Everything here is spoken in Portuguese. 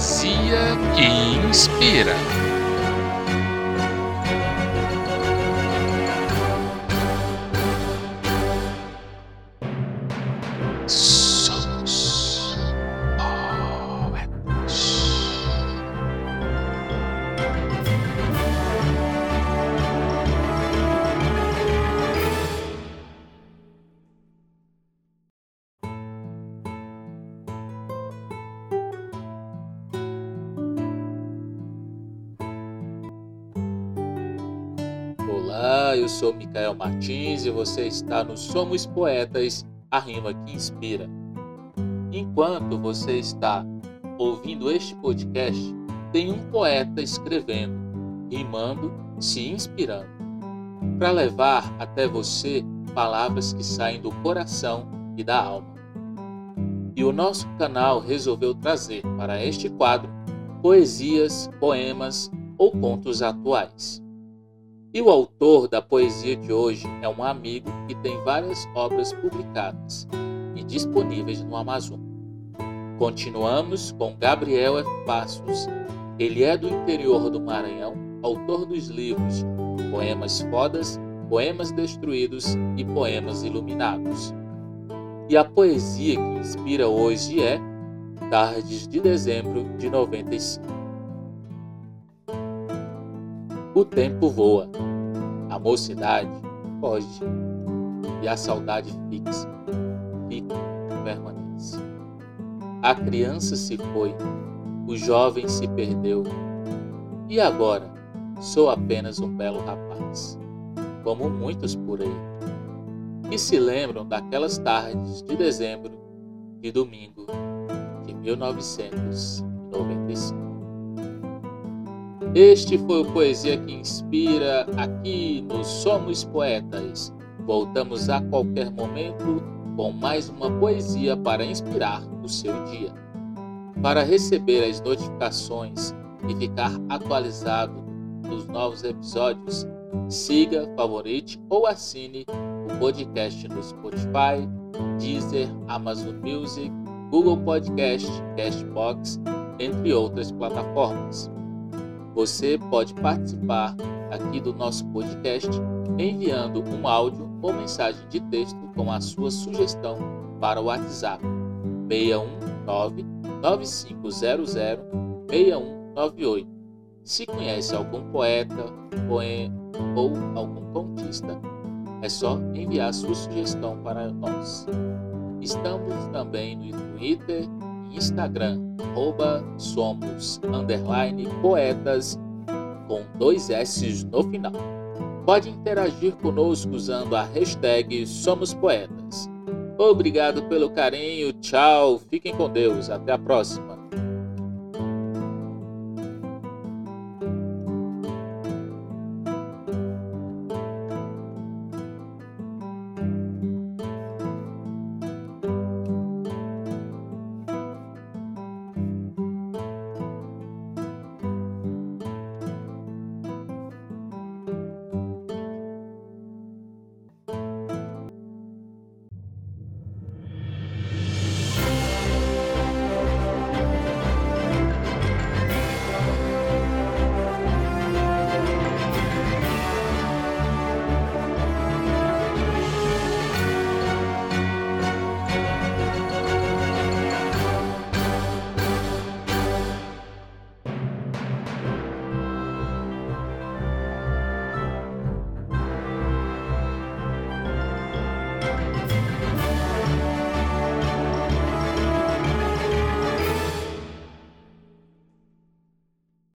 poesia que inspira. Eu sou Micael Martins e você está no Somos Poetas, a rima que inspira. Enquanto você está ouvindo este podcast, tem um poeta escrevendo, rimando, se inspirando, para levar até você palavras que saem do coração e da alma. E o nosso canal resolveu trazer para este quadro poesias, poemas ou contos atuais. E o autor da poesia de hoje é um amigo que tem várias obras publicadas e disponíveis no Amazon. Continuamos com Gabriel F. Passos. Ele é do interior do Maranhão, autor dos livros Poemas Fodas, Poemas Destruídos e Poemas Iluminados. E a poesia que inspira hoje é Tardes de Dezembro de 95. O tempo voa, a mocidade foge e a saudade fixa, fica, permanece. A criança se foi, o jovem se perdeu, e agora sou apenas um belo rapaz, como muitos por aí, que se lembram daquelas tardes de dezembro de domingo de 1995. Este foi o Poesia que Inspira aqui no Somos Poetas. Voltamos a qualquer momento com mais uma poesia para inspirar o seu dia. Para receber as notificações e ficar atualizado dos novos episódios, siga, favorite ou assine o podcast no Spotify, Deezer, Amazon Music, Google Podcast, Castbox, entre outras plataformas. Você pode participar aqui do nosso podcast enviando um áudio ou mensagem de texto com a sua sugestão para o WhatsApp 619 9500 6198. Se conhece algum poeta, poema ou algum contista, é só enviar sua sugestão para nós. Estamos também no Twitter Instagram, arroba somos, underline, poetas, com dois S no final. Pode interagir conosco usando a hashtag Somos Poetas. Obrigado pelo carinho, tchau, fiquem com Deus, até a próxima.